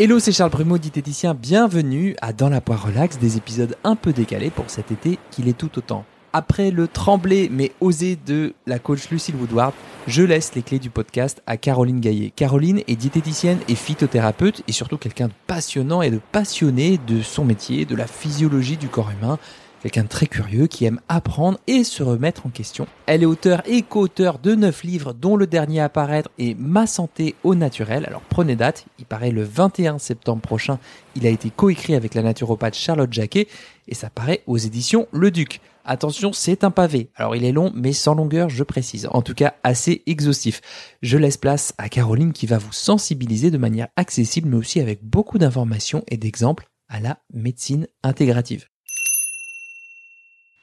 Hello, c'est Charles Brumeau, diététicien. Bienvenue à Dans la poire relax, des épisodes un peu décalés pour cet été qu'il est tout autant. Après le tremblé mais osé de la coach Lucille Woodward, je laisse les clés du podcast à Caroline Gaillet. Caroline est diététicienne et phytothérapeute et surtout quelqu'un de passionnant et de passionné de son métier, de la physiologie du corps humain quelqu'un de très curieux qui aime apprendre et se remettre en question. Elle est auteur et co-auteur de 9 livres dont le dernier à paraître est Ma santé au naturel. Alors prenez date, il paraît le 21 septembre prochain. Il a été coécrit avec la naturopathe Charlotte Jacquet et ça paraît aux éditions Le Duc. Attention, c'est un pavé. Alors il est long, mais sans longueur, je précise. En tout cas, assez exhaustif. Je laisse place à Caroline qui va vous sensibiliser de manière accessible, mais aussi avec beaucoup d'informations et d'exemples à la médecine intégrative.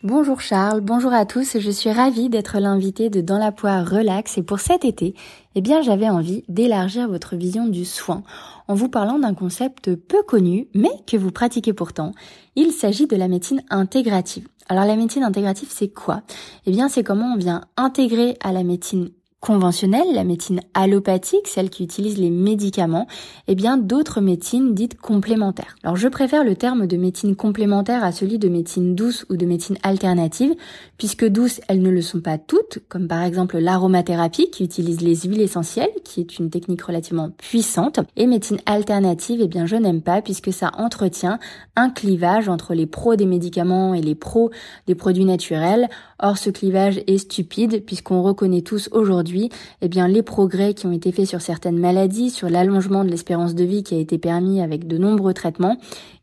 Bonjour Charles, bonjour à tous, je suis ravie d'être l'invité de Dans la poire relax et pour cet été, eh bien j'avais envie d'élargir votre vision du soin en vous parlant d'un concept peu connu mais que vous pratiquez pourtant. Il s'agit de la médecine intégrative. Alors la médecine intégrative c'est quoi? Eh bien c'est comment on vient intégrer à la médecine conventionnelle, la médecine allopathique, celle qui utilise les médicaments, et bien d'autres médecines dites complémentaires. Alors je préfère le terme de médecine complémentaire à celui de médecine douce ou de médecine alternative, puisque douces, elles ne le sont pas toutes, comme par exemple l'aromathérapie qui utilise les huiles essentielles, qui est une technique relativement puissante, et médecine alternative, eh bien je n'aime pas puisque ça entretient un clivage entre les pros des médicaments et les pros des produits naturels. Or ce clivage est stupide puisqu'on reconnaît tous aujourd'hui eh bien, les progrès qui ont été faits sur certaines maladies, sur l'allongement de l'espérance de vie qui a été permis avec de nombreux traitements,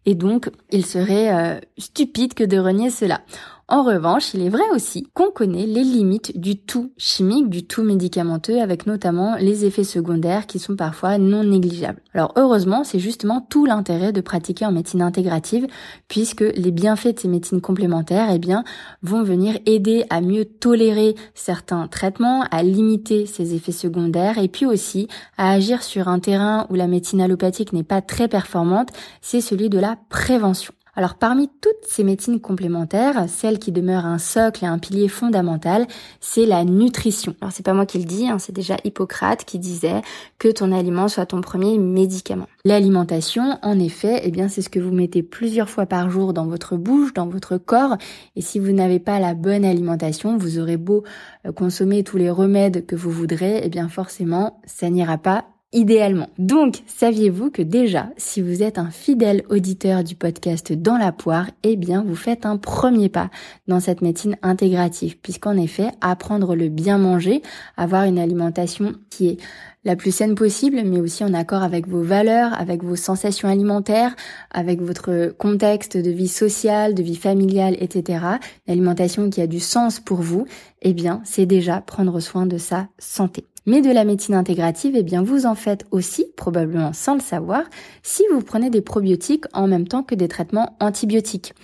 et donc il serait euh, stupide que de renier cela. En revanche, il est vrai aussi qu'on connaît les limites du tout chimique, du tout médicamenteux, avec notamment les effets secondaires qui sont parfois non négligeables. Alors heureusement, c'est justement tout l'intérêt de pratiquer en médecine intégrative, puisque les bienfaits de ces médecines complémentaires, eh bien, vont venir aider à mieux tolérer certains traitements, à limiter ces effets secondaires, et puis aussi à agir sur un terrain où la médecine allopathique n'est pas très performante, c'est celui de la prévention. Alors parmi toutes ces médecines complémentaires, celle qui demeure un socle et un pilier fondamental, c'est la nutrition. Alors c'est pas moi qui le dis, hein, c'est déjà Hippocrate qui disait que ton aliment soit ton premier médicament. L'alimentation, en effet, eh bien c'est ce que vous mettez plusieurs fois par jour dans votre bouche, dans votre corps, et si vous n'avez pas la bonne alimentation, vous aurez beau euh, consommer tous les remèdes que vous voudrez, eh bien forcément ça n'ira pas idéalement. Donc, saviez-vous que déjà, si vous êtes un fidèle auditeur du podcast Dans la poire, eh bien, vous faites un premier pas dans cette médecine intégrative, puisqu'en effet, apprendre le bien manger, avoir une alimentation qui est la plus saine possible, mais aussi en accord avec vos valeurs, avec vos sensations alimentaires, avec votre contexte de vie sociale, de vie familiale, etc. Une alimentation qui a du sens pour vous, eh bien, c'est déjà prendre soin de sa santé. Mais de la médecine intégrative, eh bien, vous en faites aussi, probablement sans le savoir, si vous prenez des probiotiques en même temps que des traitements antibiotiques.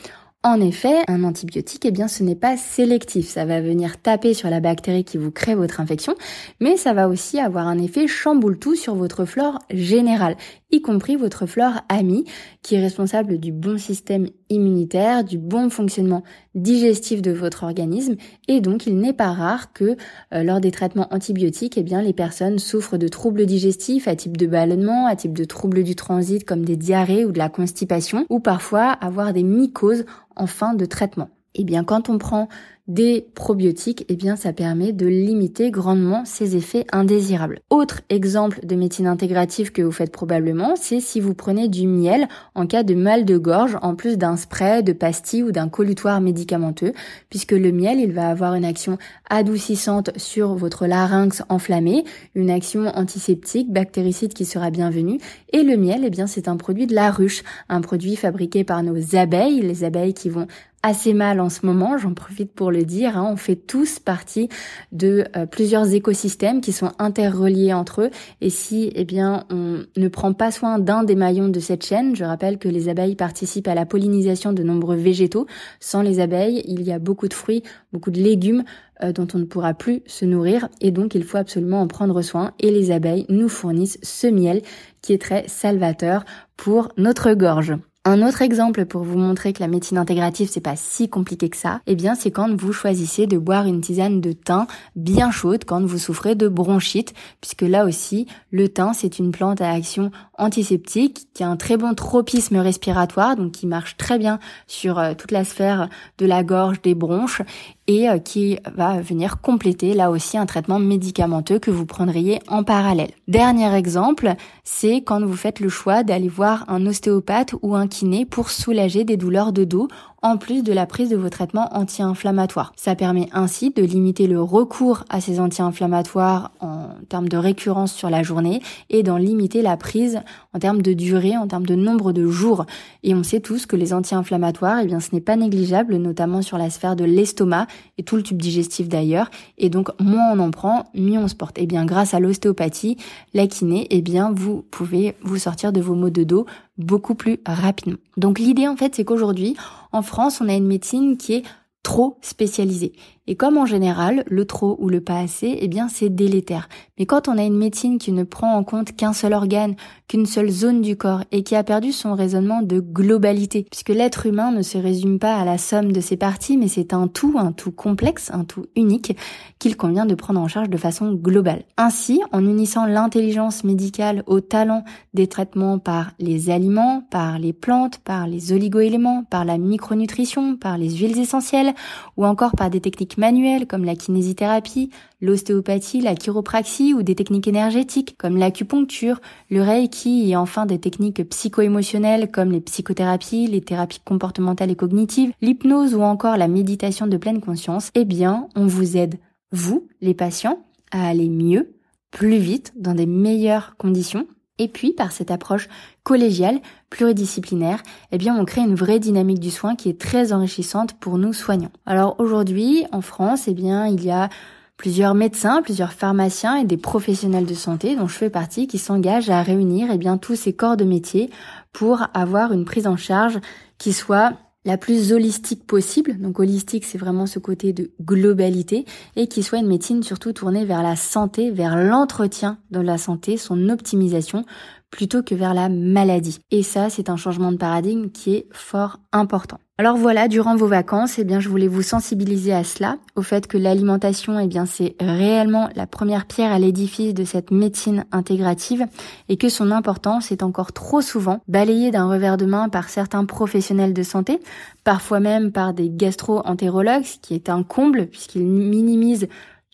En effet, un antibiotique, eh bien, ce n'est pas sélectif. Ça va venir taper sur la bactérie qui vous crée votre infection, mais ça va aussi avoir un effet chamboule tout sur votre flore générale, y compris votre flore amie, qui est responsable du bon système immunitaire, du bon fonctionnement digestif de votre organisme. Et donc, il n'est pas rare que euh, lors des traitements antibiotiques, eh bien, les personnes souffrent de troubles digestifs à type de ballonnement, à type de troubles du transit comme des diarrhées ou de la constipation, ou parfois avoir des mycoses en fin de traitement. Eh bien, quand on prend des probiotiques, eh bien ça permet de limiter grandement ces effets indésirables. Autre exemple de médecine intégrative que vous faites probablement, c'est si vous prenez du miel en cas de mal de gorge en plus d'un spray, de pastilles ou d'un collutoire médicamenteux, puisque le miel, il va avoir une action adoucissante sur votre larynx enflammé, une action antiseptique, bactéricide qui sera bienvenue, et le miel, eh bien c'est un produit de la ruche, un produit fabriqué par nos abeilles, les abeilles qui vont assez mal en ce moment, j'en profite pour le dire, hein, on fait tous partie de euh, plusieurs écosystèmes qui sont interreliés entre eux. Et si eh bien on ne prend pas soin d'un des maillons de cette chaîne, je rappelle que les abeilles participent à la pollinisation de nombreux végétaux, sans les abeilles, il y a beaucoup de fruits, beaucoup de légumes euh, dont on ne pourra plus se nourrir. Et donc il faut absolument en prendre soin. Et les abeilles nous fournissent ce miel qui est très salvateur pour notre gorge. Un autre exemple pour vous montrer que la médecine intégrative c'est pas si compliqué que ça, eh bien c'est quand vous choisissez de boire une tisane de thym bien chaude quand vous souffrez de bronchite, puisque là aussi le thym c'est une plante à action antiseptique, qui a un très bon tropisme respiratoire, donc qui marche très bien sur euh, toute la sphère de la gorge, des bronches, et euh, qui va venir compléter là aussi un traitement médicamenteux que vous prendriez en parallèle. Dernier exemple, c'est quand vous faites le choix d'aller voir un ostéopathe ou un kiné pour soulager des douleurs de dos en plus de la prise de vos traitements anti-inflammatoires. Ça permet ainsi de limiter le recours à ces anti-inflammatoires en termes de récurrence sur la journée et d'en limiter la prise en termes de durée, en termes de nombre de jours. Et on sait tous que les anti-inflammatoires, eh bien, ce n'est pas négligeable, notamment sur la sphère de l'estomac et tout le tube digestif d'ailleurs. Et donc, moins on en prend, mieux on se porte. Et eh bien, grâce à l'ostéopathie, la kiné, eh bien, vous pouvez vous sortir de vos maux de dos beaucoup plus rapidement. Donc l'idée en fait c'est qu'aujourd'hui en France on a une médecine qui est trop spécialisée. Et comme en général, le trop ou le pas assez, eh bien, c'est délétère. Mais quand on a une médecine qui ne prend en compte qu'un seul organe, qu'une seule zone du corps et qui a perdu son raisonnement de globalité, puisque l'être humain ne se résume pas à la somme de ses parties, mais c'est un tout, un tout complexe, un tout unique qu'il convient de prendre en charge de façon globale. Ainsi, en unissant l'intelligence médicale au talent des traitements par les aliments, par les plantes, par les oligoéléments, par la micronutrition, par les huiles essentielles ou encore par des techniques manuelles comme la kinésithérapie, l'ostéopathie, la chiropraxie ou des techniques énergétiques comme l'acupuncture, le reiki et enfin des techniques psycho-émotionnelles comme les psychothérapies, les thérapies comportementales et cognitives, l'hypnose ou encore la méditation de pleine conscience, eh bien, on vous aide, vous, les patients, à aller mieux, plus vite, dans des meilleures conditions et puis, par cette approche collégiale, pluridisciplinaire, eh bien, on crée une vraie dynamique du soin qui est très enrichissante pour nous soignants. Alors aujourd'hui, en France, eh bien, il y a plusieurs médecins, plusieurs pharmaciens et des professionnels de santé dont je fais partie qui s'engagent à réunir eh bien tous ces corps de métier pour avoir une prise en charge qui soit la plus holistique possible. Donc holistique, c'est vraiment ce côté de globalité et qui soit une médecine surtout tournée vers la santé, vers l'entretien de la santé, son optimisation plutôt que vers la maladie. Et ça, c'est un changement de paradigme qui est fort important. Alors voilà, durant vos vacances, eh bien, je voulais vous sensibiliser à cela, au fait que l'alimentation, eh bien, c'est réellement la première pierre à l'édifice de cette médecine intégrative et que son importance est encore trop souvent balayée d'un revers de main par certains professionnels de santé, parfois même par des gastro-entérologues, ce qui est un comble puisqu'ils minimisent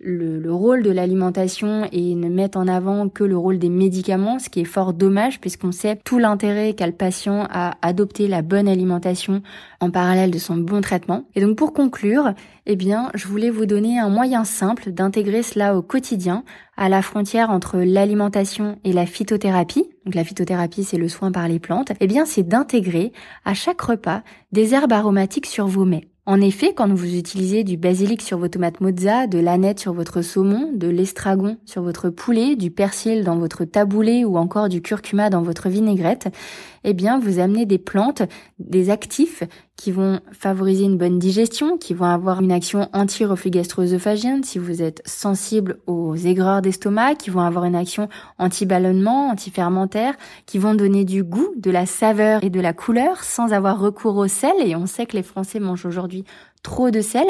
le, rôle de l'alimentation et ne mettent en avant que le rôle des médicaments, ce qui est fort dommage puisqu'on sait tout l'intérêt qu'a le patient à adopter la bonne alimentation en parallèle de son bon traitement. Et donc pour conclure, eh bien, je voulais vous donner un moyen simple d'intégrer cela au quotidien à la frontière entre l'alimentation et la phytothérapie. Donc la phytothérapie, c'est le soin par les plantes. Eh bien, c'est d'intégrer à chaque repas des herbes aromatiques sur vos mets. En effet, quand vous utilisez du basilic sur vos tomates mozza, de l'aneth sur votre saumon, de l'estragon sur votre poulet, du persil dans votre taboulé ou encore du curcuma dans votre vinaigrette, eh bien, vous amenez des plantes, des actifs qui vont favoriser une bonne digestion, qui vont avoir une action anti-reflux gastro-œsophagien si vous êtes sensible aux aigreurs d'estomac, qui vont avoir une action anti-ballonnement, anti-fermentaire, qui vont donner du goût, de la saveur et de la couleur sans avoir recours au sel. Et on sait que les Français mangent aujourd'hui trop de sel.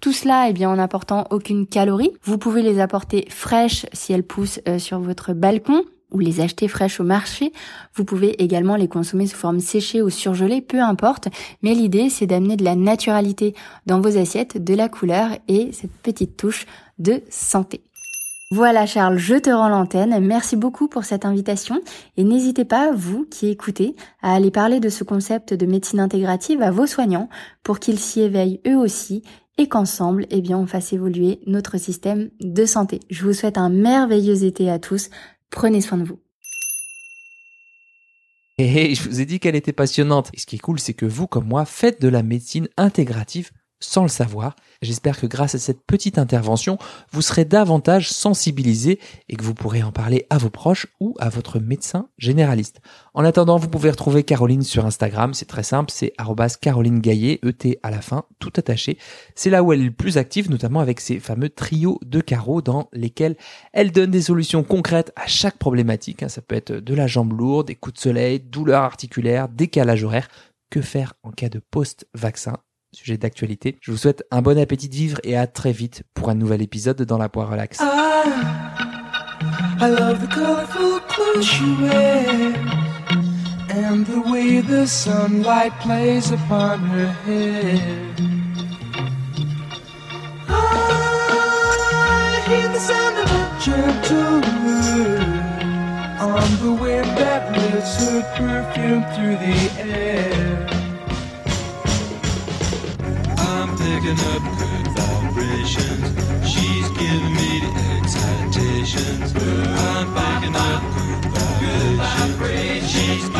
Tout cela, eh bien, en n'apportant aucune calorie. Vous pouvez les apporter fraîches si elles poussent euh, sur votre balcon ou les acheter fraîches au marché. Vous pouvez également les consommer sous forme séchée ou surgelée, peu importe. Mais l'idée, c'est d'amener de la naturalité dans vos assiettes, de la couleur et cette petite touche de santé. Voilà Charles, je te rends l'antenne. Merci beaucoup pour cette invitation et n'hésitez pas, vous qui écoutez, à aller parler de ce concept de médecine intégrative à vos soignants pour qu'ils s'y éveillent eux aussi et qu'ensemble, eh bien, on fasse évoluer notre système de santé. Je vous souhaite un merveilleux été à tous. Prenez soin de vous. Et je vous ai dit qu'elle était passionnante. Et ce qui est cool, c'est que vous, comme moi, faites de la médecine intégrative sans le savoir. J'espère que grâce à cette petite intervention, vous serez davantage sensibilisé et que vous pourrez en parler à vos proches ou à votre médecin généraliste. En attendant, vous pouvez retrouver Caroline sur Instagram, c'est très simple, c'est Caroline Gaillet, ET à la fin, tout attaché. C'est là où elle est le plus active, notamment avec ses fameux trios de carreaux dans lesquels elle donne des solutions concrètes à chaque problématique. Hein. Ça peut être de la jambe lourde, des coups de soleil, douleurs articulaires, décalage horaire. Que faire en cas de post-vaccin? Sujet d'actualité. Je vous souhaite un bon appétit de vivre et à très vite pour un nouvel épisode dans la poire relax. Ah, clothes she wears and the way the sunlight plays upon her hair. I hear the sound of a gentle word on the wind that lifts her perfume through the air. picking up good vibrations. She's giving me the excitations. I'm picking up good vibrations. She's